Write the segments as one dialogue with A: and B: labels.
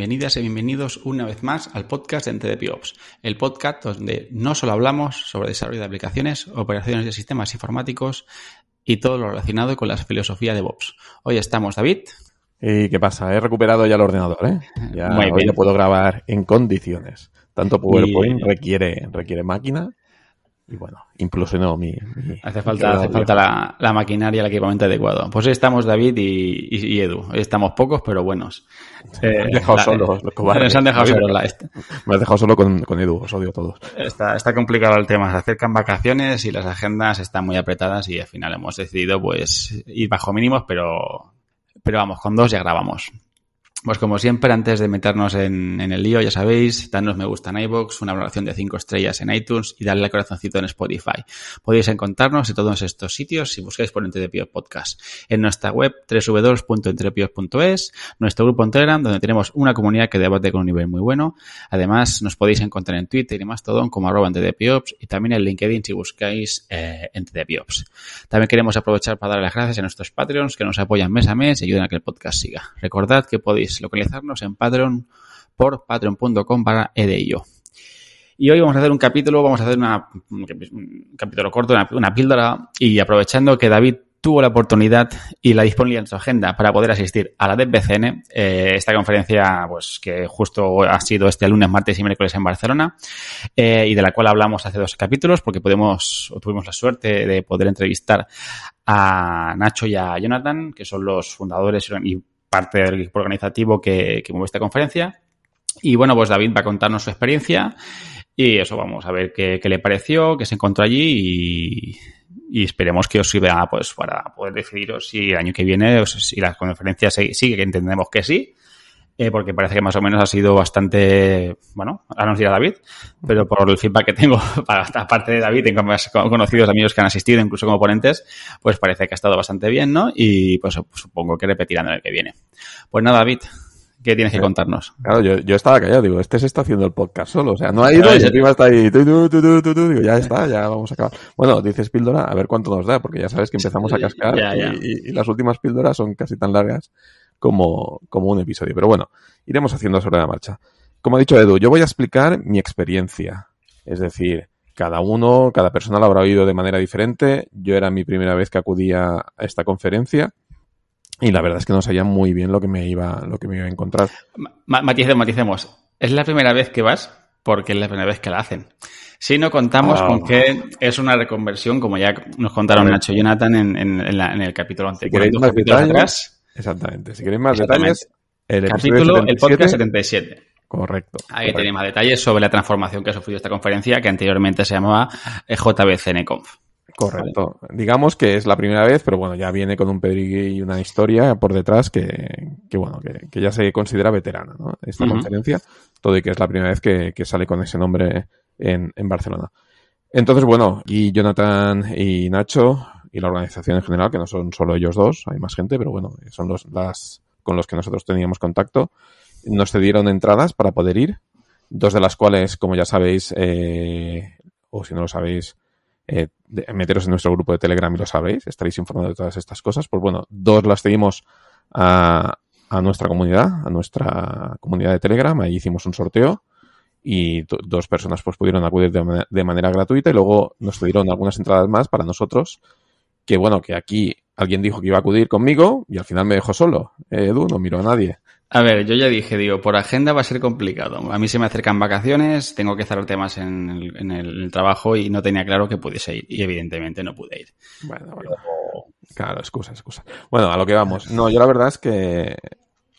A: Bienvenidas y bienvenidos una vez más al podcast de NTDPOps, el podcast donde no solo hablamos sobre desarrollo de aplicaciones, operaciones de sistemas informáticos y todo lo relacionado con la filosofía de DevOps. Hoy estamos David.
B: ¿Y qué pasa? He recuperado ya el ordenador, ¿eh? Ya hoy lo puedo grabar en condiciones. Tanto PowerPoint requiere, requiere máquina y bueno, implosionó mi...
A: hace falta, hace falta la, maquinaria, el equipamiento adecuado. Pues hoy estamos David y, Edu. Hoy estamos pocos, pero buenos.
B: me han dejado solos los cobardes.
A: han dejado solos
B: Me has dejado solo con, con, Edu, os odio a todos.
A: Está, está complicado el tema. Se acercan vacaciones y las agendas están muy apretadas y al final hemos decidido pues ir bajo mínimos, pero, pero vamos, con dos ya grabamos. Pues como siempre, antes de meternos en, el lío, ya sabéis, danos me gusta en iVoox, una valoración de 5 estrellas en iTunes y darle al corazoncito en Spotify. Podéis encontrarnos en todos estos sitios si buscáis por Entrepios Podcast. En nuestra web www.entrepios.es, nuestro grupo en Telegram, donde tenemos una comunidad que debate con un nivel muy bueno. Además, nos podéis encontrar en Twitter y Mastodon como arroba y también en LinkedIn si buscáis eh. También queremos aprovechar para dar las gracias a nuestros Patreons que nos apoyan mes a mes y ayudan a que el podcast siga. Recordad que podéis localizarnos en Patreon por patreon.com para edello. Y hoy vamos a hacer un capítulo, vamos a hacer un capítulo corto, una, píldora, y aprovechando que David tuvo la oportunidad y la disponibilidad en su agenda para poder asistir a la DevBCN, eh, esta conferencia pues que justo ha sido este lunes, martes y miércoles en Barcelona, eh, y de la cual hablamos hace dos capítulos porque tuvimos la suerte de poder entrevistar a Nacho y a Jonathan, que son los fundadores y parte del equipo organizativo que, que mueve esta conferencia. Y bueno, pues David va a contarnos su experiencia y eso vamos a ver qué, le pareció, qué se encontró allí y, esperemos que os sirva pues para poder decidiros si el año que viene, si la conferencia sigue, que entendemos que sí, eh, porque parece que más o menos ha sido bastante, bueno, ahora nos dirá David, pero por el feedback que tengo, aparte de David, tengo más conocidos amigos que han asistido, incluso como ponentes, pues parece que ha estado bastante bien, ¿no? Y pues supongo que repetirán en el que viene. Pues nada, David, ¿Qué tienes que contarnos?
B: Claro, yo, yo estaba callado, digo, este se está haciendo el podcast solo, o sea, no ha ido y encima está ahí, digo, ya está, ya vamos a acabar. Bueno, dices píldora, a ver cuánto nos da, porque ya sabes que empezamos a cascar y, las últimas píldoras son casi tan largas como, como un episodio. Pero bueno, iremos haciendo sobre la marcha. Como ha dicho Edu, yo voy a explicar mi experiencia. Es decir, cada uno, cada persona lo habrá oído de manera diferente. Yo era mi primera vez que acudía a esta conferencia y la verdad es que no sabía muy bien lo que me iba, lo que me iba a encontrar.
A: maticemos, maticemos. Es la primera vez que vas porque es la primera vez que la hacen. Si no contamos con ah. que es una reconversión, como ya nos contaron Nacho y Jonathan en, en, en, el capítulo anterior.
B: Si Exactamente. Si queréis más detalles,
A: el capítulo, el podcast 77.
B: Correcto.
A: Ahí tenéis más detalles sobre la transformación que ha sufrido esta conferencia, que anteriormente se llamaba JBCNConf.
B: Correcto. Digamos que es la primera vez, pero bueno, ya viene con un pedigrí y una historia por detrás que, que bueno, que, ya se considera veterana, ¿no? Esta conferencia, todo y que es la primera vez que, que sale con ese nombre en, en Barcelona. Entonces, bueno, y Jonathan y Nacho y la organización en general, que no son solo ellos dos, hay más gente, pero bueno, son los las con los que nosotros teníamos contacto, nos cedieron entradas para poder ir, dos de las cuales, como ya sabéis, eh, o si no lo sabéis, eh, meteros en nuestro grupo de Telegram y lo sabéis, estaréis informados de todas estas cosas, pues bueno, dos las seguimos a, a nuestra comunidad, a nuestra comunidad de Telegram, ahí hicimos un sorteo y dos personas pues pudieron acudir de, manera gratuita y luego nos cedieron algunas entradas más para nosotros que bueno, que aquí alguien dijo que iba a acudir conmigo y al final me dejó solo. Edu, no miro a nadie.
A: A ver, yo ya dije, digo, por agenda va a ser complicado. A mí se me acercan vacaciones, tengo que cerrar temas en el, en el trabajo y no tenía claro que pudiese ir. Y evidentemente no pude ir.
B: Bueno, bueno. Claro, excusa, excusa. Bueno, a lo que vamos. No, yo la verdad es que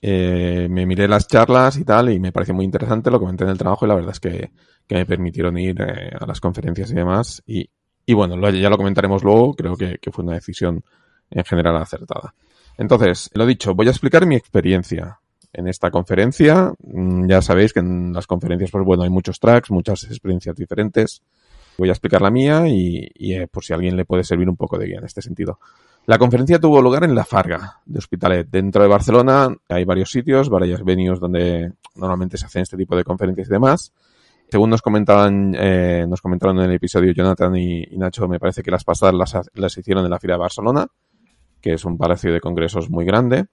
B: eh, me miré las charlas y tal y me pareció muy interesante, lo comenté en el trabajo y la verdad es que, que me permitieron ir eh, a las conferencias y demás y, y bueno, ya lo comentaremos luego, creo que, fue una decisión en general acertada. Entonces, lo dicho, voy a explicar mi experiencia en esta conferencia. Mm, ya sabéis que en las conferencias, pues bueno, hay muchos tracks, muchas experiencias diferentes. Voy a explicar la mía y, eh, por si alguien le puede servir un poco de guía en este sentido. La conferencia tuvo lugar en La Farga de Hospitalet. Dentro de Barcelona hay varios sitios, varias venues donde normalmente se hacen este tipo de conferencias y demás. Según nos comentaban, eh, nos comentaron en el episodio Jonathan y, Nacho, me parece que las pasadas las, hicieron en la Fila de Barcelona, que es un palacio de congresos muy grande,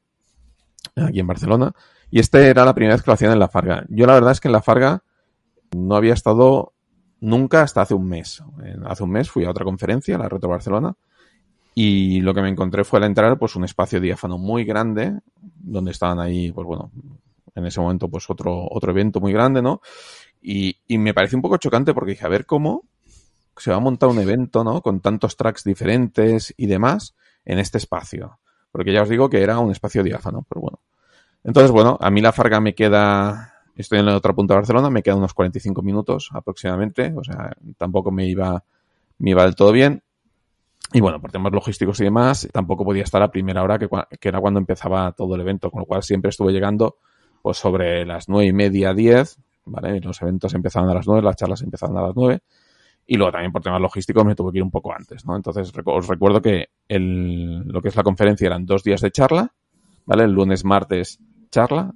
B: aquí en Barcelona. Y este era la primera vez que lo hacían en la Farga. Yo la verdad es que en la Farga no había estado nunca hasta hace un mes. Hace un mes fui a otra conferencia, la Retro Barcelona, y lo que me encontré fue al entrar pues un espacio diáfano muy grande, donde estaban ahí, pues bueno, en ese momento pues otro, otro evento muy grande, ¿no? Y, y me pareció un poco chocante porque dije, a ver cómo se va a montar un evento, ¿no? Con tantos tracks diferentes y demás en este espacio. Porque ya os digo que era un espacio diáfano, pero bueno. Entonces, bueno, a mí la Farga me queda, estoy en la otra punta de Barcelona, me quedan unos 45 minutos aproximadamente, o sea, tampoco me iba, me iba del todo bien. Y bueno, por temas logísticos y demás, tampoco podía estar a primera hora, que, que era cuando empezaba todo el evento, con lo cual siempre estuve llegando pues sobre las nueve y media, diez, ¿vale? Los eventos empezaban a las nueve, las charlas empezaban a las nueve. Y luego también por temas logísticos me tuve que ir un poco antes, ¿no? Entonces os recuerdo que el, lo que es la conferencia eran dos días de charla, ¿vale? El lunes, martes, charla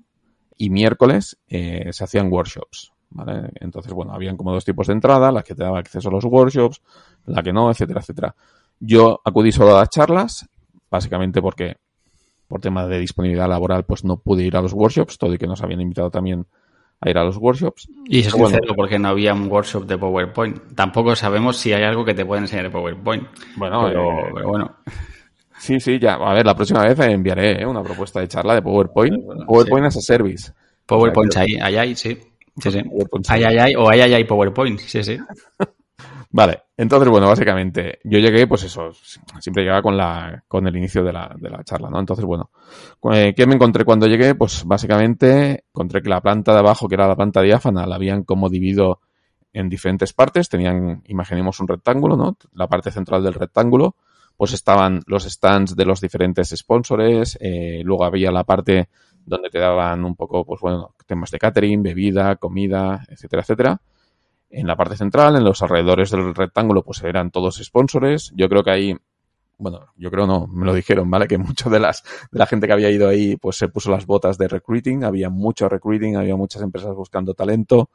B: y miércoles eh, se hacían workshops, ¿vale? Entonces, bueno, habían como dos tipos de entrada, la que te daba acceso a los workshops, la que no, etcétera, etcétera. Yo acudí solo a las charlas, básicamente porque por tema de disponibilidad laboral pues no pude ir a los workshops, todo y que nos habían invitado también a ir a los workshops.
A: Y eso es bueno, porque no había un workshop de PowerPoint. Tampoco sabemos si hay algo que te pueda enseñar de PowerPoint. Bueno, pero, eh, pero bueno.
B: Sí, sí, ya. A ver, la próxima vez enviaré ¿eh? una propuesta de charla de PowerPoint. PowerPoint as a service.
A: PowerPoint, ahí, ahí, ahí, sí. Sí, sí. Ay, ay, ay, o ay, ay, ay, PowerPoint, sí, sí.
B: Vale, entonces, bueno, básicamente, yo llegué, pues eso, siempre llegaba con la, con el inicio de la, de la charla, ¿no? Entonces, bueno, eh, ¿qué me encontré cuando llegué? Pues básicamente encontré que la planta de abajo, que era la planta diáfana, la habían como dividido en diferentes partes, tenían, imaginemos un rectángulo, ¿no? La parte central del rectángulo, pues estaban los stands de los diferentes sponsors, eh, luego había la parte donde te daban un poco, pues bueno, temas de catering, bebida, comida, etcétera, etcétera. En la parte central, en los alrededores del rectángulo, pues eran todos sponsors. Yo creo que ahí, bueno, yo creo no, me lo dijeron, ¿vale? Que mucho de las, de la gente que había ido ahí, pues se puso las botas de recruiting, había mucho recruiting, había muchas empresas buscando talento.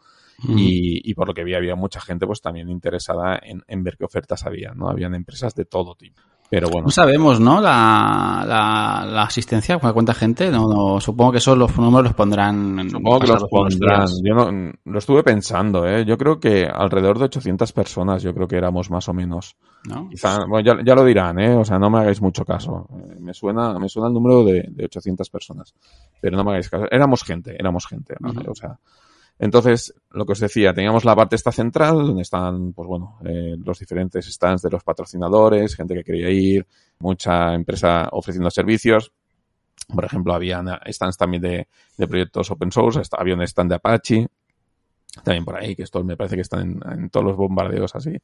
B: Y, y, por lo que vi había mucha gente pues también interesada en, en, ver qué ofertas había, ¿no? Habían empresas de todo tipo. Pero bueno.
A: No sabemos, ¿no? La, la, la asistencia, ¿cuánta gente? No, no, supongo que esos los números los pondrán.
B: Supongo que los pondrán. Yo no, lo estuve pensando, ¿eh? Yo creo que alrededor de 800 personas, yo creo que éramos más o menos. ¿No? Quizá, bueno, ya, ya, lo dirán, ¿eh? O sea, no me hagáis mucho caso. Me suena, me suena el número de, de 800 personas. Pero no me hagáis caso. Éramos gente, éramos gente. Uh -huh. O sea, entonces, lo que os decía, teníamos la parte esta central, donde están, pues bueno, eh, los diferentes stands de los patrocinadores, gente que quería ir, mucha empresa ofreciendo servicios. Por ejemplo, había stands también de, de proyectos open source, había un stand de Apache, también por ahí, que estos me parece que están en, todos los bombardeos así,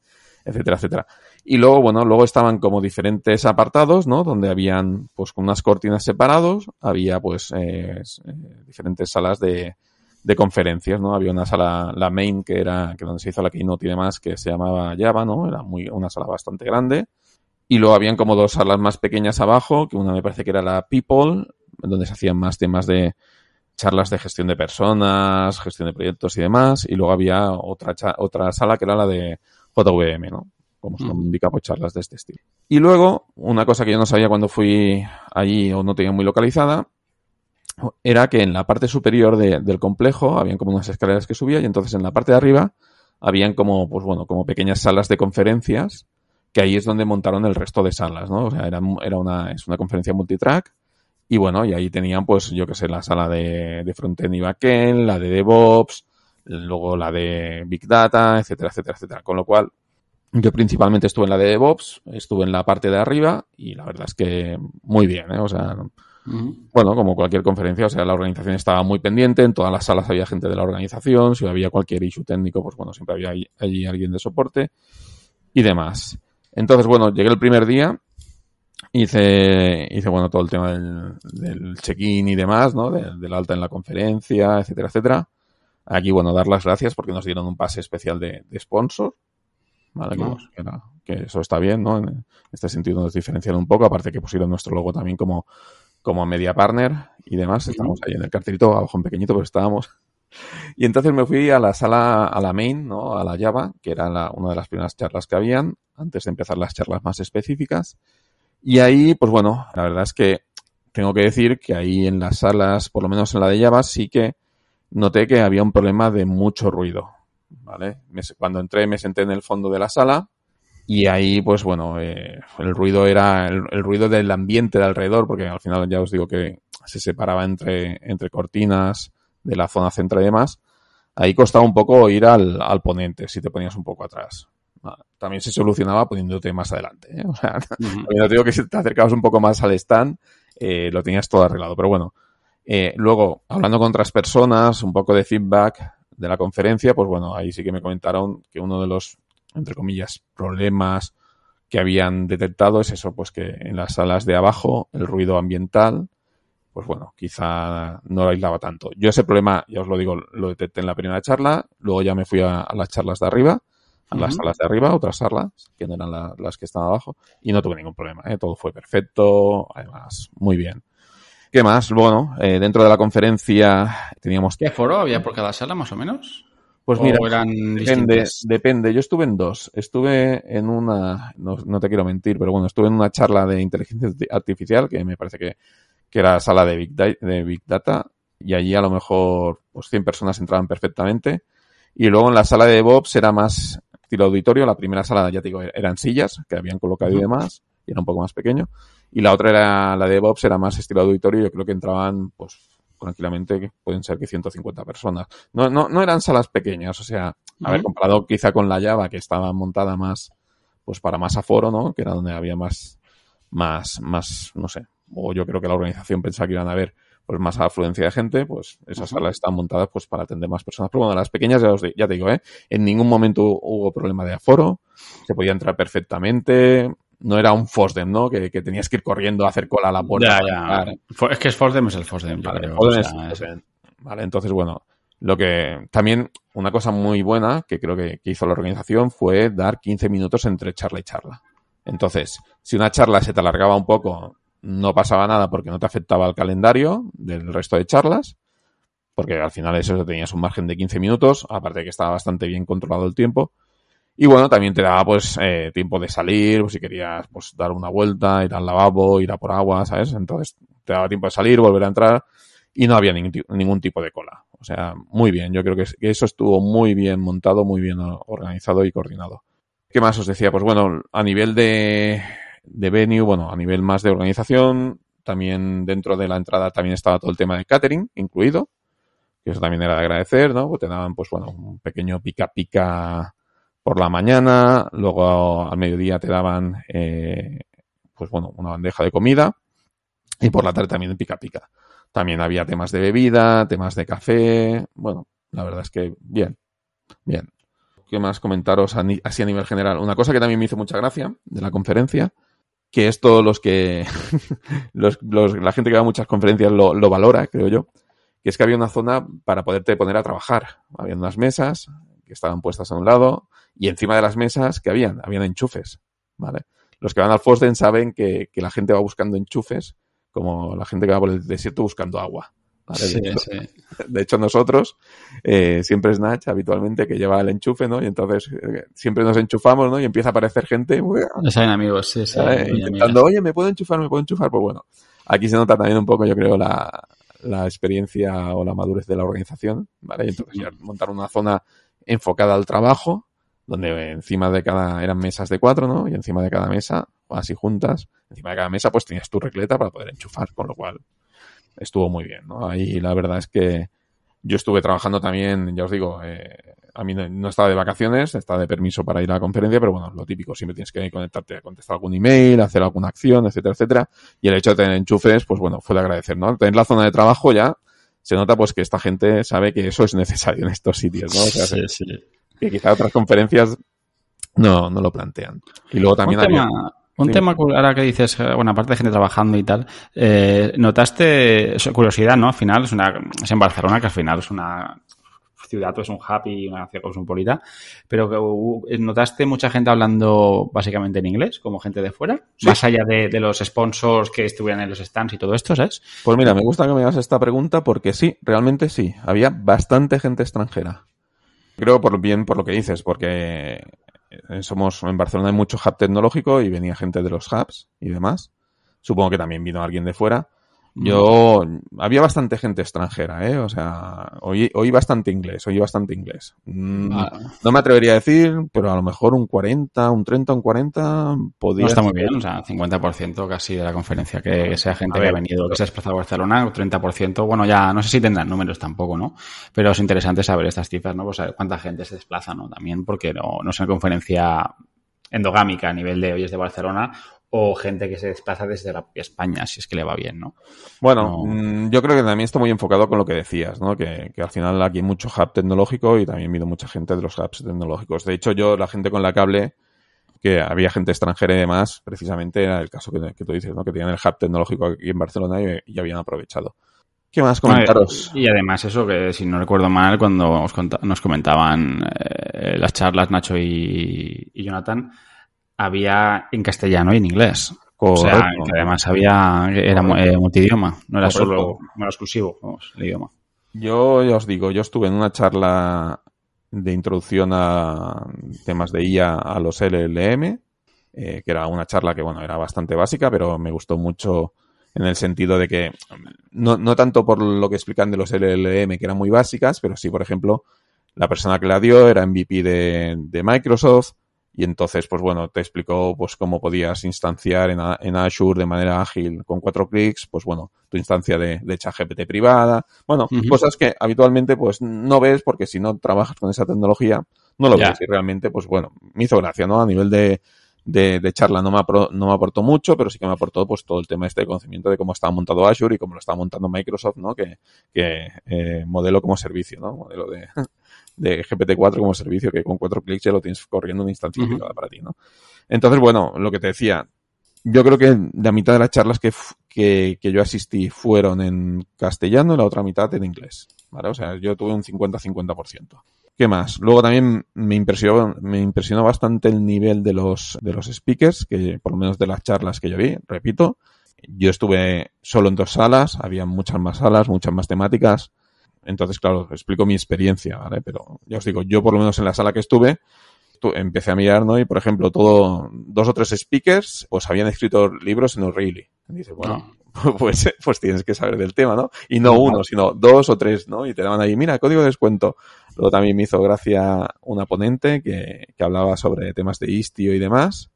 B: etcétera, etcétera. Y luego, bueno, luego estaban como diferentes apartados, ¿no? Donde habían, pues, con unas cortinas separados, había, pues, eh, diferentes salas de, de conferencias, ¿no? Había una sala, la main, que era, que donde se hizo la keynote y demás, que se llamaba Java, ¿no? Era muy, una sala bastante grande. Y luego habían como dos salas más pequeñas abajo, que una me parece que era la People, donde se hacían más temas de charlas de gestión de personas, gestión de proyectos y demás. Y luego había otra, otra sala que era la de JVM, ¿no? Como se indica, pues charlas de este estilo. Y luego, una cosa que yo no sabía cuando fui allí o no tenía muy localizada, era que en la parte superior de, del complejo habían como unas escaleras que subía y entonces en la parte de arriba habían como, pues bueno, como pequeñas salas de conferencias que ahí es donde montaron el resto de salas, ¿no? O sea, era, era una, es una conferencia multitrack y bueno, y ahí tenían pues, yo que sé, la sala de, de frontend y backend, la de DevOps, luego la de Big Data, etcétera, etcétera, etcétera. Con lo cual, yo principalmente estuve en la de DevOps, estuve en la parte de arriba y la verdad es que muy bien, ¿eh? O sea, bueno, como cualquier conferencia, o sea, la organización estaba muy pendiente, en todas las salas había gente de la organización, si había cualquier issue técnico, pues bueno, siempre había allí, allí alguien de soporte y demás. Entonces, bueno, llegué el primer día, hice, hice bueno, todo el tema del, del check-in y demás, ¿no? Del de alta en la conferencia, etcétera, etcétera. Aquí, bueno, dar las gracias porque nos dieron un pase especial de, de sponsor. ¿Vale? No. Que, era, que, eso está bien, ¿no? En este sentido nos diferenciaron un poco, aparte que pusieron nuestro logo también como como media partner y demás. Estamos ahí en el cartelito, abajo en pequeñito, pero estábamos. Y entonces me fui a la sala, a la main, ¿no? A la Java, que era la, una de las primeras charlas que habían, antes de empezar las charlas más específicas. Y ahí, pues bueno, la verdad es que tengo que decir que ahí en las salas, por lo menos en la de Java, sí que noté que había un problema de mucho ruido. ¿Vale? cuando entré me senté en el fondo de la sala y ahí, pues bueno, eh, el ruido era el, ruido del ambiente de alrededor, porque al final ya os digo que se separaba entre, entre cortinas de la zona central y demás. Ahí costaba un poco ir al, al ponente si te ponías un poco atrás. También se solucionaba poniéndote más adelante. ¿eh? O sea, uh digo que si te acercabas un poco más al stand, eh, lo tenías todo arreglado. Pero bueno, eh, luego, hablando con otras personas, un poco de feedback de la conferencia, pues bueno, ahí sí que me comentaron que uno de los, entre comillas, problemas que habían detectado es eso, pues que en las salas de abajo el ruido ambiental, pues bueno, quizá no lo aislaba tanto. Yo ese problema, ya os lo digo, lo detecté en la primera charla, luego ya me fui a las charlas de arriba a las salas de arriba, otras salas, que no eran las que estaban abajo, y no tuve ningún problema, ¿eh? todo fue perfecto, además, muy bien. ¿Qué más? Bueno, eh, dentro de la conferencia teníamos...
A: ¿Qué foro había por cada sala, más o menos?
B: Pues mira, depende, depende. Yo estuve en dos. Estuve en una, no, te quiero mentir, pero bueno, estuve en una charla de inteligencia artificial, que me parece que, que era sala de Big, de Big Data, y allí a lo mejor pues 100 personas entraban perfectamente. Y luego en la sala de DevOps era más estilo auditorio. La primera sala, ya te digo, eran sillas que habían colocado y demás, y era un poco más pequeño. Y la otra era la de DevOps, era más estilo auditorio. Yo creo que entraban, pues, tranquilamente, pueden ser que 150 personas. No, no, no eran salas pequeñas, o sea, a ver, comparado quizá con la Java, que estaba montada más, pues para más aforo, ¿no? Que era donde había más, más, más, no sé. O yo creo que la organización pensaba que iban a haber pues más afluencia de gente, pues esas salas están montadas pues para atender más personas. Pero bueno, las pequeñas ya, os, ya te digo, ¿eh? en ningún momento hubo problema de aforo, se podía entrar perfectamente, no era un FOSDEM, ¿no? Que, tenías que ir corriendo a hacer cola a la puerta.
A: Es que es FOSDEM es el FOSDEM, vale,
B: Vale, entonces bueno, lo que también una cosa muy buena que creo que, que hizo la organización fue dar 15 minutos entre charla y charla. Entonces, si una charla se te alargaba un poco no pasaba nada porque no te afectaba el calendario del resto de charlas, porque al final eso tenías un margen de 15 minutos, aparte de que estaba bastante bien controlado el tiempo. Y bueno, también te daba pues eh, tiempo de salir, pues, si querías pues dar una vuelta, ir al lavabo, ir a por agua, ¿sabes? Entonces te daba tiempo de salir, volver a entrar y no había ningún, tipo de cola. O sea, muy bien. Yo creo que, que eso estuvo muy bien montado, muy bien organizado y coordinado. ¿Qué más os decía? Pues bueno, a nivel de, de venue, bueno, a nivel más de organización, también dentro de la entrada también estaba todo el tema de catering incluido, que eso también era de agradecer, ¿no? Te daban, pues bueno, un pequeño pica pica por la mañana, luego al mediodía te daban, eh, pues bueno, una bandeja de comida y por la tarde también pica pica. También había temas de bebida, temas de café, bueno, la verdad es que bien, bien. ¿Qué más comentaros así a nivel general? Una cosa que también me hizo mucha gracia de la conferencia que esto los que los, la gente que va a muchas conferencias lo, lo, valora, creo yo, que es que había una zona para poderte poner a trabajar. Había unas mesas que estaban puestas a un lado y encima de las mesas que habían, habían enchufes, ¿vale? Los que van al Fosden saben que, que la gente va buscando enchufes como la gente que va por el desierto buscando agua. de, hecho, nosotros, eh, siempre es Nach habitualmente que lleva el enchufe, ¿no? Y entonces eh, siempre nos enchufamos, ¿no? Y empieza a aparecer gente.
A: Saben amigos, sí, sí.
B: Intentando, oye, ¿me puedo enchufar? ¿Me puedo enchufar? Pues bueno, aquí se nota también un poco, yo creo, la, la experiencia o la madurez de la organización, ¿vale? Y entonces montar una zona enfocada al trabajo, donde encima de cada, eran mesas de cuatro, ¿no? Y encima de cada mesa, así juntas, encima de cada mesa, pues tenías tu recleta para poder enchufar, con lo cual estuvo muy bien, ¿no? Ahí la verdad es que yo estuve trabajando también, ya os digo, eh, a mí no, estaba de vacaciones, estaba de permiso para ir a la conferencia, pero bueno, lo típico, siempre tienes que conectarte a contestar algún email, hacer alguna acción, etcétera, etcétera. Y el hecho de tener enchufes, pues bueno, fue de agradecer, ¿no? Tener la zona de trabajo ya, se nota pues que esta gente sabe que eso es necesario en estos sitios, ¿no? O sea,
A: sí, sí.
B: Que quizá otras conferencias no, no lo plantean. Y luego también había...
A: Un tema, ahora que dices, bueno, aparte de gente trabajando y tal, eh, notaste, curiosidad, ¿no? Al final es una, es en Barcelona, que al final es una ciudad, es un hub y una ciudad cosmopolita, pero que notaste mucha gente hablando básicamente en inglés, como gente de fuera, más allá de, los sponsors que estuvieran en los stands y todo esto, ¿sabes?
B: Pues mira, me gusta que me hagas esta pregunta porque sí, realmente sí, había bastante gente extranjera. Creo por bien por lo que dices, porque eh, somos en Barcelona hay mucho hub tecnológico y venía gente de los hubs y demás. Supongo que también vino alguien de fuera. Yo, había bastante gente extranjera, ¿eh? O sea, oí, oí bastante inglés, oí bastante inglés. Mm, no me atrevería a decir, pero a lo mejor un 40, un 30, un 40 podría... No
A: está muy bien, o sea, 50% casi de la conferencia, que sea gente que ha venido, que se ha desplazado a Barcelona, 30%, bueno, ya no sé si tendrán números tampoco, ¿no? Pero es interesante saber estas cifras, ¿no? Pues saber cuánta gente se desplaza, ¿no? También porque no, no es una conferencia endogámica a nivel de hoy es de Barcelona o gente que se desplaza desde la España, si es que le va bien, ¿no?
B: Bueno, mm, yo creo que también está muy enfocado con lo que decías, ¿no? Que, al final aquí hay mucho hub tecnológico y también viene mucha gente de los hubs tecnológicos. De hecho, yo, la gente con la cable, que había gente extranjera y demás, precisamente era el caso que, tú dices, ¿no? Que tenían el hub tecnológico aquí en Barcelona y, habían aprovechado. ¿Qué más comentaros?
A: Y además eso que, si no recuerdo mal, cuando nos comentaban eh, las charlas Nacho y Jonathan, había en castellano y en inglés. O sea, que además había, era eh, multidioma, no era solo, no era exclusivo el idioma.
B: Yo ya os digo, yo estuve en una charla de introducción a temas de IA a los LLM, eh, que era una charla que, bueno, era bastante básica, pero me gustó mucho en el sentido de que, no, no tanto por lo que explican de los LLM, que eran muy básicas, pero sí, por ejemplo, la persona que la dio era MVP de, de Microsoft, y entonces, pues bueno, te explicó pues cómo podías instanciar en, en Azure de manera ágil con cuatro clics, pues bueno, tu instancia de, de ChatGPT privada. Bueno, cosas que habitualmente pues no ves porque si no trabajas con esa tecnología, no lo ves. Y realmente, pues bueno, me hizo gracia, ¿no? A nivel de, de, de, charla no me, no me aportó mucho, pero sí que me aportó pues todo el tema este de conocimiento de cómo estaba montado Azure y cómo lo estaba montando Microsoft, ¿no? Que, que eh, modelo como servicio, ¿no? Modelo de, de GPT-4 como servicio que con cuatro clics ya lo tienes corriendo una instancia para ti, ¿no? Entonces, bueno, lo que te decía, yo creo que la mitad de las charlas que, que, que, yo asistí fueron en castellano y la otra mitad en inglés, ¿vale? O sea, yo tuve un 50-50%. ¿Qué más? Luego también me impresionó, me impresionó bastante el nivel de los, de los speakers, que por lo menos de las charlas que yo vi, repito. Yo estuve solo en dos salas, había muchas más salas, muchas más temáticas. Entonces, claro, explico mi experiencia, ¿vale? Pero ya os digo, yo por lo menos en la sala que estuve, empecé a mirar, ¿no? Y por ejemplo, todo, dos o tres speakers, pues habían escrito libros en O'Reilly. Y dices, bueno, ah. pues, pues tienes que saber del tema, ¿no? Y no uno, sino dos o tres, ¿no? Y te daban ahí, mira, código de descuento. Luego también me hizo gracia una ponente que, que hablaba sobre temas de Istio y demás,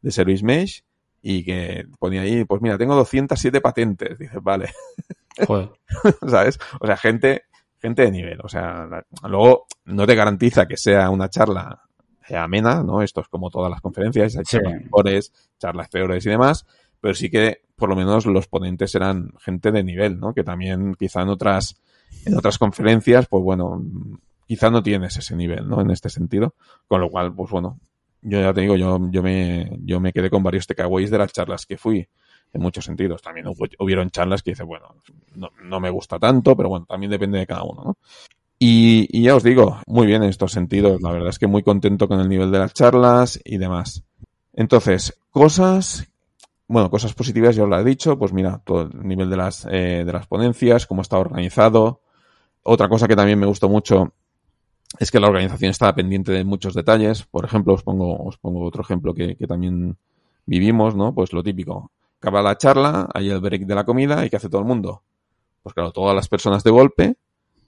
B: de Service Mesh, y que ponía ahí, pues mira, tengo 207 patentes. Dices, vale. Joder. ¿Sabes? O sea, gente, gente de nivel. O sea, luego no te garantiza que sea una charla amena, ¿no? Esto es como todas las conferencias, hay charlas mejores, charlas peores y demás, pero sí que por lo menos los ponentes eran gente de nivel, ¿no? Que también quizá en otras, en otras conferencias, pues bueno, quizá no tienes ese nivel, ¿no? En este sentido. Con lo cual, pues bueno, yo ya te digo, yo, yo me, yo me quedé con varios takeaways de las charlas que fui en muchos sentidos. También hubieron charlas que dice, bueno, no, no, me gusta tanto, pero bueno, también depende de cada uno, ¿no? Y, y, ya os digo, muy bien en estos sentidos. La verdad es que muy contento con el nivel de las charlas y demás. Entonces, cosas, bueno, cosas positivas ya os lo he dicho, pues mira, todo el nivel de las, eh, de las ponencias, cómo está organizado. Otra cosa que también me gustó mucho es que la organización estaba pendiente de muchos detalles. Por ejemplo, os pongo, os pongo otro ejemplo que, que también vivimos, ¿no? Pues lo típico acaba la charla, hay el break de la comida y ¿qué hace todo el mundo? Pues claro, todas las personas de golpe,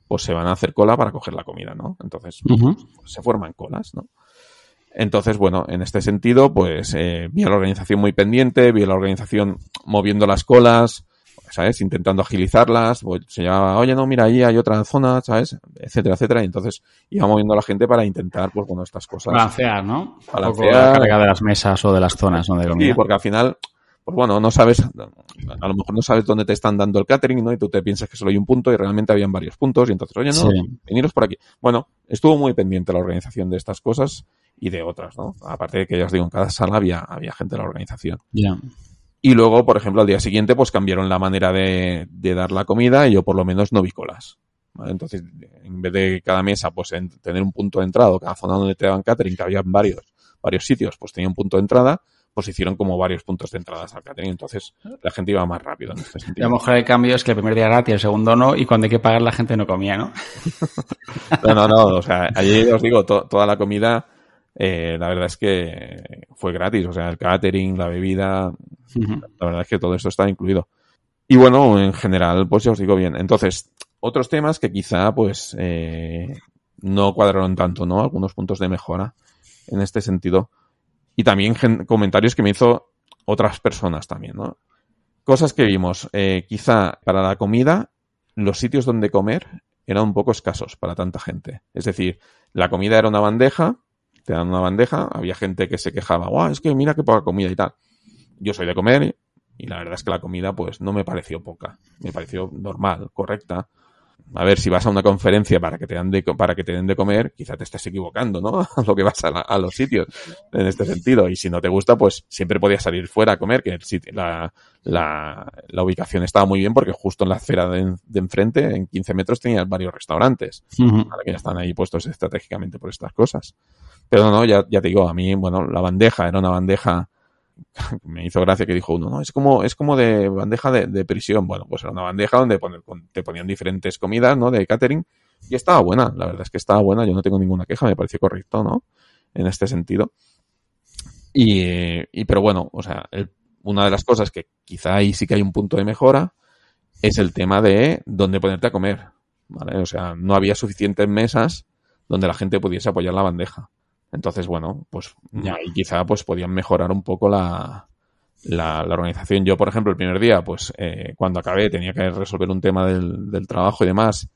B: pues se van a hacer cola para coger la comida, ¿no? Entonces, pues, se forman colas, ¿no? Entonces, bueno, en este sentido, pues eh, vi a la organización muy pendiente, vi a la organización moviendo las colas, ¿sabes? Intentando agilizarlas, pues, se llamaba, oye, no, mira, ahí hay otra zona, ¿sabes? Etcétera, etcétera. Y entonces iba moviendo a la gente para intentar, pues bueno, estas cosas.
A: Balancear, ¿no? Balancear. La carga de las mesas o de las zonas, ¿no? De.
B: Sí, porque al final, pues bueno, no sabes, a lo mejor no sabes dónde te están dando el catering, ¿no? Y tú te piensas que solo hay un punto y realmente habían varios puntos y entonces, oye, no, veniros por aquí. Bueno, estuvo muy pendiente la organización de estas cosas y de otras, ¿no? Aparte de que ya os digo, en cada sala había, había gente de la organización.
A: Ya.
B: Y luego, por ejemplo, al día siguiente, pues cambiaron la manera de, de dar la comida y yo por lo menos no vi colas. ¿vale? Entonces, en vez de cada mesa, pues en tener un punto de entrada, cada zona donde te daban catering, que había varios, varios sitios, pues tenía un punto de entrada, pues hicieron como varios puntos de entradas al catering, entonces la gente iba más rápido en este sentido.
A: a lo mejor el cambio es que el primer día gratis, el segundo no, y cuando hay que pagar la gente no comía, ¿no?
B: no, no, no, o sea, allí os digo, toda la comida, eh, la verdad es que fue gratis, o sea, el catering, la bebida, la verdad es que todo esto está incluido. Y bueno, en general, pues ya os digo bien. Entonces, otros temas que quizá, pues, eh, no cuadraron tanto, ¿no? Algunos puntos de mejora en este sentido. Y también comentarios que me hizo otras personas también, ¿no? Cosas que vimos. Eh, quizá para la comida, los sitios donde comer eran un poco escasos para tanta gente. Es decir, la comida era una bandeja, te dan una bandeja, había gente que se quejaba, guau, es que mira qué poca comida y tal. Yo soy de comer y la verdad es que la comida pues no me pareció poca, me pareció normal, correcta. A ver, si vas a una conferencia para que te den de, para que te den de comer, quizá te estés equivocando, ¿no? A lo que vas a, los sitios, en este sentido. Y si no te gusta, pues siempre podías salir fuera a comer, que el sitio, la, la, la, ubicación estaba muy bien porque justo en la acera de, enfrente, en 15 metros, tenías varios restaurantes, que ya están ahí puestos estratégicamente por estas cosas. Pero no, ya, ya te digo, a mí, bueno, la bandeja era una bandeja me hizo gracia que dijo uno, no, es como, es como de bandeja de, prisión. Bueno, pues era una bandeja donde te ponían diferentes comidas, ¿no? De catering. Y estaba buena, la verdad es que estaba buena, yo no tengo ninguna queja, me pareció correcto, ¿no? En este sentido. Y, pero bueno, o sea, una de las cosas que quizá ahí sí que hay un punto de mejora es el tema de dónde ponerte a comer, ¿vale? O sea, no había suficientes mesas donde la gente pudiese apoyar la bandeja. Entonces, bueno, pues ya ahí quizá pues podían mejorar un poco la, la, organización. Yo, por ejemplo, el primer día, pues eh, cuando acabé tenía que resolver un tema del, del, trabajo y demás,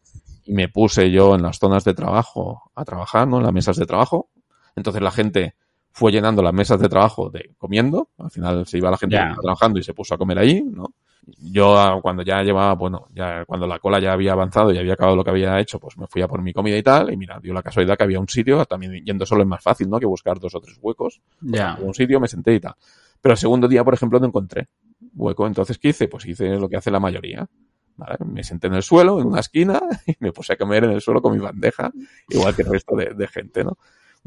B: y me puse yo en las zonas de trabajo a trabajar, ¿no? En las mesas de trabajo. Entonces la gente fue llenando las mesas de trabajo de comiendo. Al final se iba la gente trabajando y se puso a comer allí, ¿no? Yo ah, cuando ya llevaba, bueno, ya cuando la cola ya había avanzado y había acabado lo que había hecho, pues me fui a por mi comida y tal, y mira, dio la casualidad que había un sitio, también yendo solo es más fácil, ¿no? Que buscar dos o tres huecos. Pues
A: ya.
B: Un sitio, me senté y tal. Pero el segundo día, por ejemplo, no encontré hueco. Entonces, ¿qué hice? Pues hice lo que hace la mayoría. ¿vale? Me senté en el suelo, en una esquina, y me puse a comer en el suelo con mi bandeja, igual que el resto de, de gente, ¿no?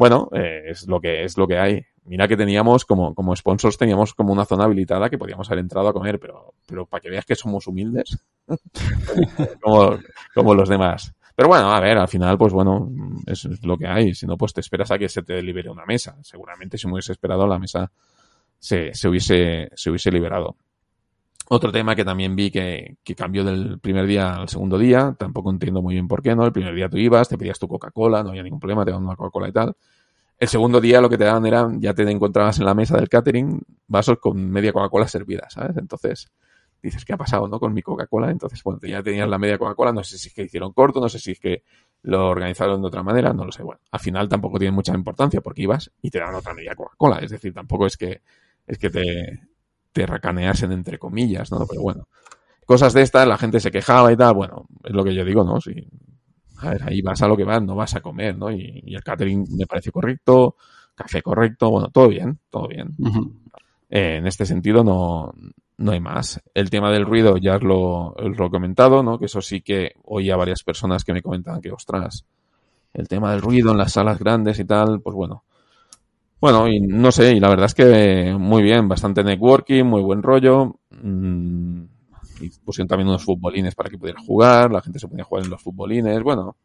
B: Bueno, eh, es lo que es lo que hay. Mira que teníamos como, como sponsors teníamos como una zona habilitada que podíamos haber entrado a comer, pero, pero para que veas que somos humildes, como, como los demás. Pero bueno, a ver, al final, pues bueno, es lo que hay. Si no, pues te esperas a que se te libere una mesa. Seguramente si me hubiese esperado la mesa se, se hubiese, se hubiese liberado. Otro tema que también vi que, que, cambió del primer día al segundo día, tampoco entiendo muy bien por qué, ¿no? El primer día tú ibas, te pedías tu Coca-Cola, no había ningún problema, te daban una Coca-Cola y tal. El segundo día lo que te daban era, ya te encontrabas en la mesa del catering, vasos con media Coca-Cola servida, ¿sabes? Entonces, dices, ¿qué ha pasado, no? Con mi Coca-Cola. Entonces, bueno, ya tenías la media Coca-Cola, no sé si es que hicieron corto, no sé si es que lo organizaron de otra manera, no lo sé. Bueno, al final tampoco tiene mucha importancia porque ibas y te daban otra media Coca-Cola. Es decir, tampoco es que, es que te, te racaneasen entre comillas, ¿no? Pero bueno, cosas de estas, la gente se quejaba y tal, bueno, es lo que yo digo, ¿no? Si, a ver, ahí vas a lo que vas, no vas a comer, ¿no? Y, el catering me parece correcto, café correcto, bueno, todo bien, todo bien. Eh, en este sentido no, no hay más. El tema del ruido ya os lo, lo he comentado, ¿no? Que eso sí que oía varias personas que me comentaban que, ostras, el tema del ruido en las salas grandes y tal, pues bueno, bueno, y no sé, y la verdad es que muy bien, bastante networking, muy buen rollo. Mm, y pusieron también unos futbolines para que pudieran jugar, la gente se podía jugar en los futbolines, bueno.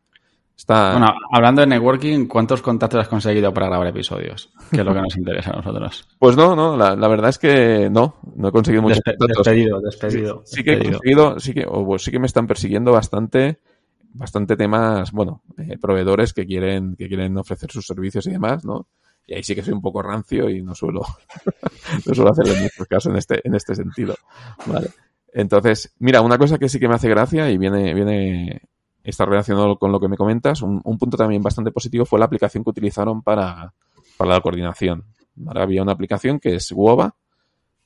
B: Está...
A: Bueno, hablando de networking, ¿cuántos contactos has conseguido para grabar episodios? Que es lo que nos interesa a nosotros.
B: Pues no, no, la, verdad es que no, no he conseguido muchos contactos.
A: Despedido, despedido.
B: Sí, que he conseguido, sí que, o, sí que me están persiguiendo bastante, bastante temas, bueno, eh, proveedores que quieren, que quieren ofrecer sus servicios y demás, ¿no? Y ahí sí que soy un poco rancio y no suelo, no suelo hacerle mucho caso en este, en este sentido. Vale. Entonces, mira, una cosa que sí que me hace gracia y viene, viene, está relacionado con lo que me comentas, un, punto también bastante positivo fue la aplicación que utilizaron para, para la coordinación. Había una aplicación que es WOBA,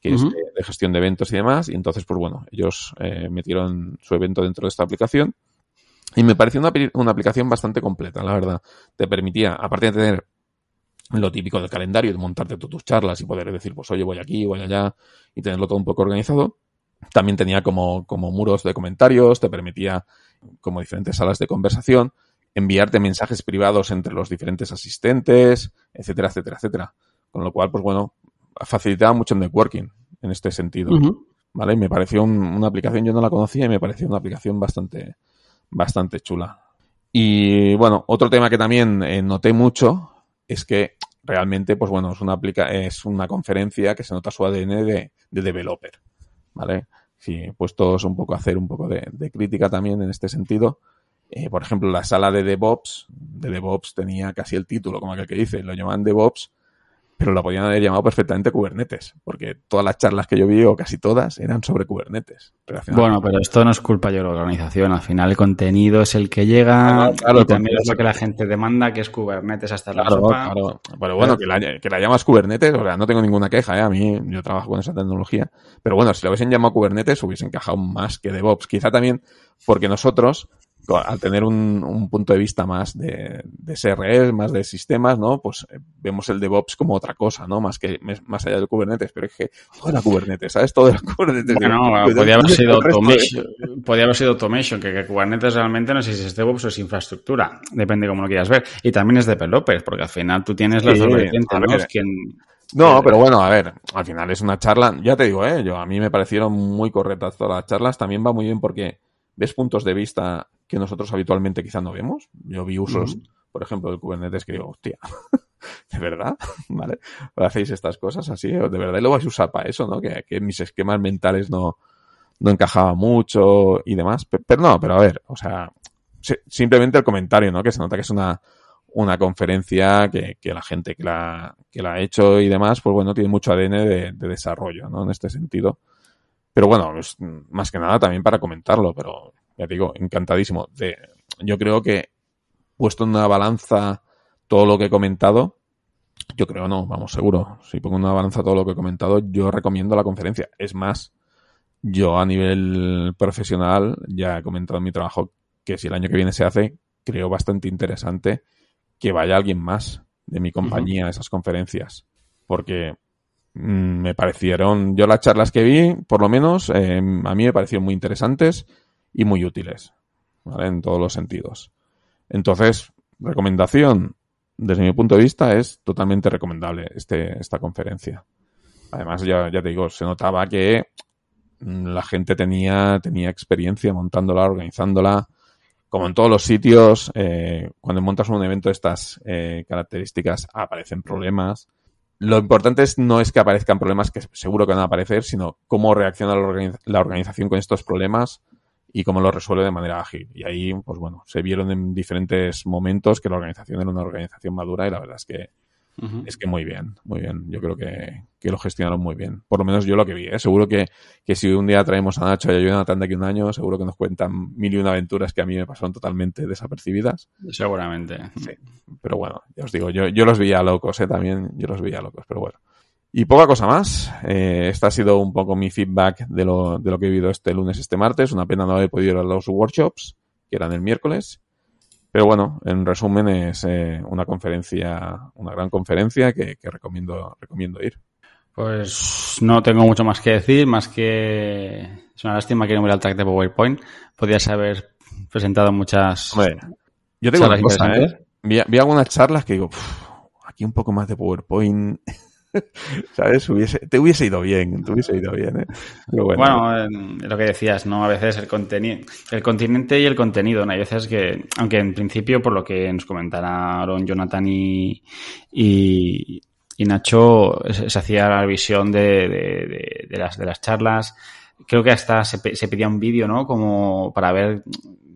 B: que es de, gestión de eventos y demás, y entonces, pues bueno, ellos eh, metieron su evento dentro de esta aplicación. Y me pareció una, una aplicación bastante completa, la verdad. Te permitía, aparte de tener lo típico del calendario, de montarte tus charlas y poder decir, pues oye, voy aquí, voy allá y tenerlo todo un poco organizado. También tenía como, como muros de comentarios, te permitía como diferentes salas de conversación, enviarte mensajes privados entre los diferentes asistentes, etcétera, etcétera, etcétera. Con lo cual, pues bueno, facilitaba mucho el networking en este sentido. ¿Vale? Y me pareció una aplicación, yo no la conocía y me pareció una aplicación bastante, bastante chula. Y bueno, otro tema que también eh, noté mucho es que realmente, pues bueno, es una, aplica es una conferencia que se nota su ADN de, de developer, ¿vale? sí, puestos un poco hacer un poco de, de crítica también en este sentido. Eh, por ejemplo, la sala de DevOps, de DevOps tenía casi el título, como aquel que dice, lo llamaban DevOps, pero lo podían haber llamado perfectamente Kubernetes, porque todas las charlas que yo vi, o casi todas, eran sobre Kubernetes.
A: bueno, pero esto no es culpa de la organización, al final el contenido es el que llega ah, claro, y también es lo que la gente demanda, que es Kubernetes hasta la sopa.
B: Claro. Pero bueno, que la, que la, llamas Kubernetes, o sea, no tengo ninguna queja, ¿eh? a mí yo trabajo con esa tecnología, pero bueno, si lo hubiesen llamado Kubernetes hubiesen encajado más que DevOps, quizá también porque nosotros al tener un, un, punto de vista más de, de SRE, más de sistemas, ¿no? Pues eh, vemos el DevOps como otra cosa, ¿no? Más que más allá del Kubernetes, pero es que todo era Kubernetes, ¿sabes? Todo era Kubernetes.
A: Bueno, podría haber sido automation, podría haber sido automation, que, que, Kubernetes realmente no sé si es DevOps o es infraestructura, depende cómo lo quieras ver. Y también es developers, porque al final tú tienes los sí, ¿no? quien,
B: no, pero bueno, a ver, al final es una charla, ya te digo, eh, yo a mí me parecieron muy correctas todas las charlas, también va muy bien porque ves puntos de vista que nosotros habitualmente quizá no vemos. Yo vi usos, por ejemplo, del Kubernetes que digo, hostia, ¿de verdad? ¿Vale? ¿Hacéis estas cosas así? ¿De verdad lo vais a usar para eso, no? Que, que mis esquemas mentales no, no encajaban mucho y demás. Pero, no, pero a ver, o sea, simplemente el comentario, ¿no? Que se nota que es una, una conferencia que, que la gente que la, que la ha hecho y demás, pues bueno, tiene mucho ADN de, de desarrollo, ¿no? En este sentido. Pero bueno, más que nada también para comentarlo, pero ya digo, encantadísimo. De, yo creo que puesto en una balanza todo lo que he comentado, yo creo no, vamos, seguro. Si pongo en una balanza todo lo que he comentado, yo recomiendo la conferencia. Es más, yo a nivel profesional ya he comentado en mi trabajo que si el año que viene se hace, creo bastante interesante que vaya alguien más de mi compañía a esas conferencias. Porque mm, me parecieron, yo las charlas que vi, por lo menos, eh, a mí me parecieron muy interesantes y muy útiles, ¿vale? En todos los sentidos. Entonces, recomendación, desde mi punto de vista, es totalmente recomendable este, esta conferencia. Además, ya, te digo, se notaba que la gente tenía, tenía experiencia montándola, organizándola. Como en todos los sitios, eh, cuando montas un evento de estas eh, características, aparecen problemas. Lo importante es, no es que aparezcan problemas que seguro que van a aparecer, sino cómo reacciona la organización con estos problemas y cómo lo resuelve de manera ágil. Y ahí, pues bueno, se vieron en diferentes momentos que la organización era una organización madura y la verdad es que es que muy bien, muy bien. Yo creo que, que, lo gestionaron muy bien. Por lo menos yo lo que vi, ¿eh? Seguro que, que si un día traemos a Nacho y a Jonathan de aquí un año, seguro que nos cuentan mil y una aventuras que a mí me pasaron totalmente desapercibidas.
A: Seguramente.
B: Sí. Pero bueno, ya os digo, yo, yo los veía locos, ¿eh? También, yo los veía locos, pero bueno. Y poca cosa más. Eh, este ha sido un poco mi feedback de lo, de lo que he vivido este lunes, este martes. Una pena no haber podido ir a los workshops, que eran el miércoles. Pero bueno, en resumen es eh, una conferencia, una gran conferencia que, que, recomiendo, recomiendo ir.
A: Pues no tengo mucho más que decir, más que es una lástima que no me al track de PowerPoint. Podrías haber presentado muchas.
B: Hombre, yo tengo una cosa, ¿eh? Vi, vi, algunas charlas que digo, aquí un poco más de PowerPoint. ¿Sabes? Hubiese, te hubiese ido bien, te hubiese ido bien, ¿eh?
A: bueno, lo que decías, ¿no? A veces el contenido, el continente y el contenido, ¿no? Hay veces que, aunque en principio, por lo que nos comentaron Jonathan y, y, y Nacho, se, hacía la visión de, de, de, las, de las charlas. Creo que hasta se, se pedía un vídeo, ¿no? Como para ver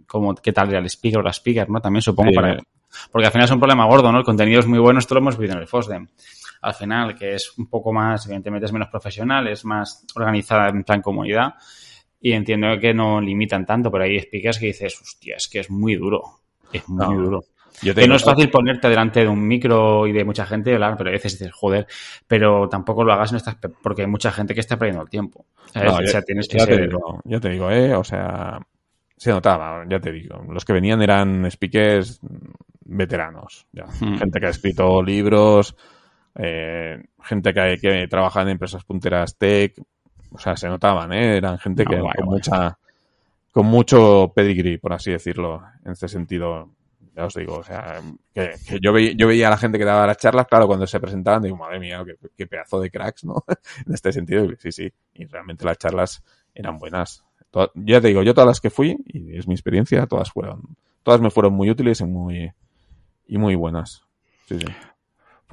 A: cómo, qué tal era el speaker o la speaker, ¿no? También supongo sí, para... Porque al final es un problema gordo, ¿no? El contenido es muy bueno, esto lo hemos visto en el FOSDEM al final, que es un poco más, evidentemente es menos profesional, es más organizada en plan comunidad. Y entiendo que no limitan tanto, pero hay speakers que dices, hostia, es que es muy duro. Es muy no, duro. Yo que no es fácil ponerte delante de un micro y de mucha gente y hablar, pero a veces dices, joder, pero tampoco lo hagas en estas, porque hay mucha gente que está perdiendo el tiempo.
B: No, o sea, tienes que ya ser... te digo, ya te digo, eh, o sea, se notaba, ya te digo. Los que venían eran speakers veteranos, ya. Hmm. Gente que ha escrito libros, eh, gente que, que trabaja en empresas punteras tech, o sea, se notaban, ¿eh? Eran gente no, que guay, con guay. mucha, con mucho pedigree, por así decirlo, en este sentido. Ya os digo, o sea, que, que yo, veía, yo veía a la gente que daba las charlas, claro, cuando se presentaban, digo, madre mía, qué, qué pedazo de cracks, ¿no? en este sentido, sí, sí, y realmente las charlas eran buenas. Ya te digo, yo todas las que fui, y es mi experiencia, todas fueron, todas me fueron muy útiles y muy, y muy buenas. Sí, sí.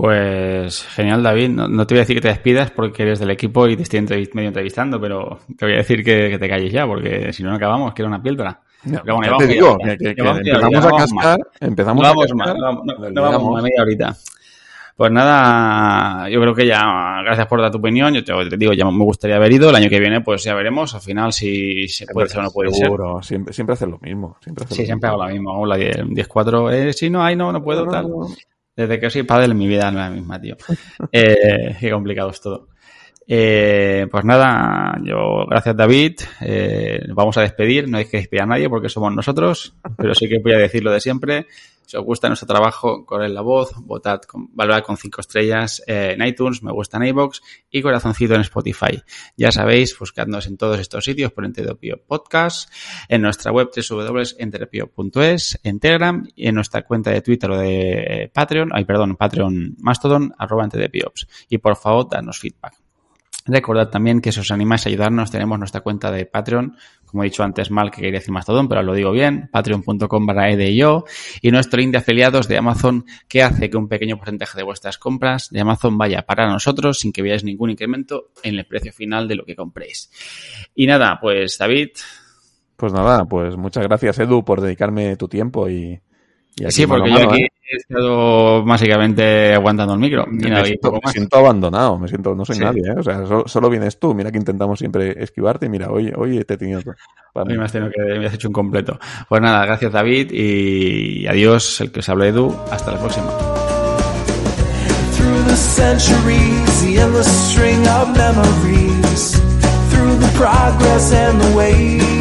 A: Pues genial, David. No, te voy a decir que te despidas porque eres del equipo y te estoy medio entrevistando, pero te voy a decir que, te calles ya porque si no, no acabamos, que era una píldora.
B: empezamos a cascar, empezamos a cascar,
A: no, vamos a media horita. Pues nada, yo creo que ya, gracias por dar tu opinión. Yo te, digo, ya me gustaría haber ido. El año que viene, pues ya veremos. Al final, si se puede ser o no puede
B: Seguro. Siempre, siempre haces lo mismo. Siempre
A: sí, siempre hago lo mismo. Hago la 10-4. Eh, sí, no, hay, no, no puedo, tal. Desde que soy padre mi vida no es la misma, tío. eh, qué complicado es todo. Eh, pues nada, yo, gracias David, eh, vamos a despedir, no hay que despedir a nadie porque somos nosotros, pero sí que voy a decir lo de siempre. Si os gusta nuestro trabajo, corred la voz, votad, con, valorad con cinco estrellas en iTunes, me gusta en iBox y corazoncito en Spotify. Ya sabéis, buscadnos en todos estos sitios por Entropio Podcast, en nuestra web www.entropio.es, en Telegram y en nuestra cuenta de Twitter o de Patreon, ay perdón, Patreon Mastodon, arroba. Y por favor, danos feedback. Recordad también que si os animáis a ayudarnos, tenemos nuestra cuenta de Patreon, como he dicho antes mal que quería decir Mastodon, pero lo digo bien, patreon.com barra yo y nuestro link de afiliados de Amazon que hace que un pequeño porcentaje de vuestras compras de Amazon vaya para nosotros sin que veáis ningún incremento en el precio final de lo que compréis. Y nada, pues David.
B: Pues nada, pues muchas gracias Edu por dedicarme tu tiempo y,
A: sí, porque yo aquí ¿eh? he estado básicamente aguantando el micro.
B: me, siento, abandonado, me siento, no soy nadie, ¿eh? O sea, solo, vienes tú. Mira que intentamos siempre esquivarte y mira, hoy, hoy te he tenido.
A: mí me has tenido que me has hecho un completo. Pues nada, gracias David y adiós, el que se hable Edu. Hasta la próxima. Still the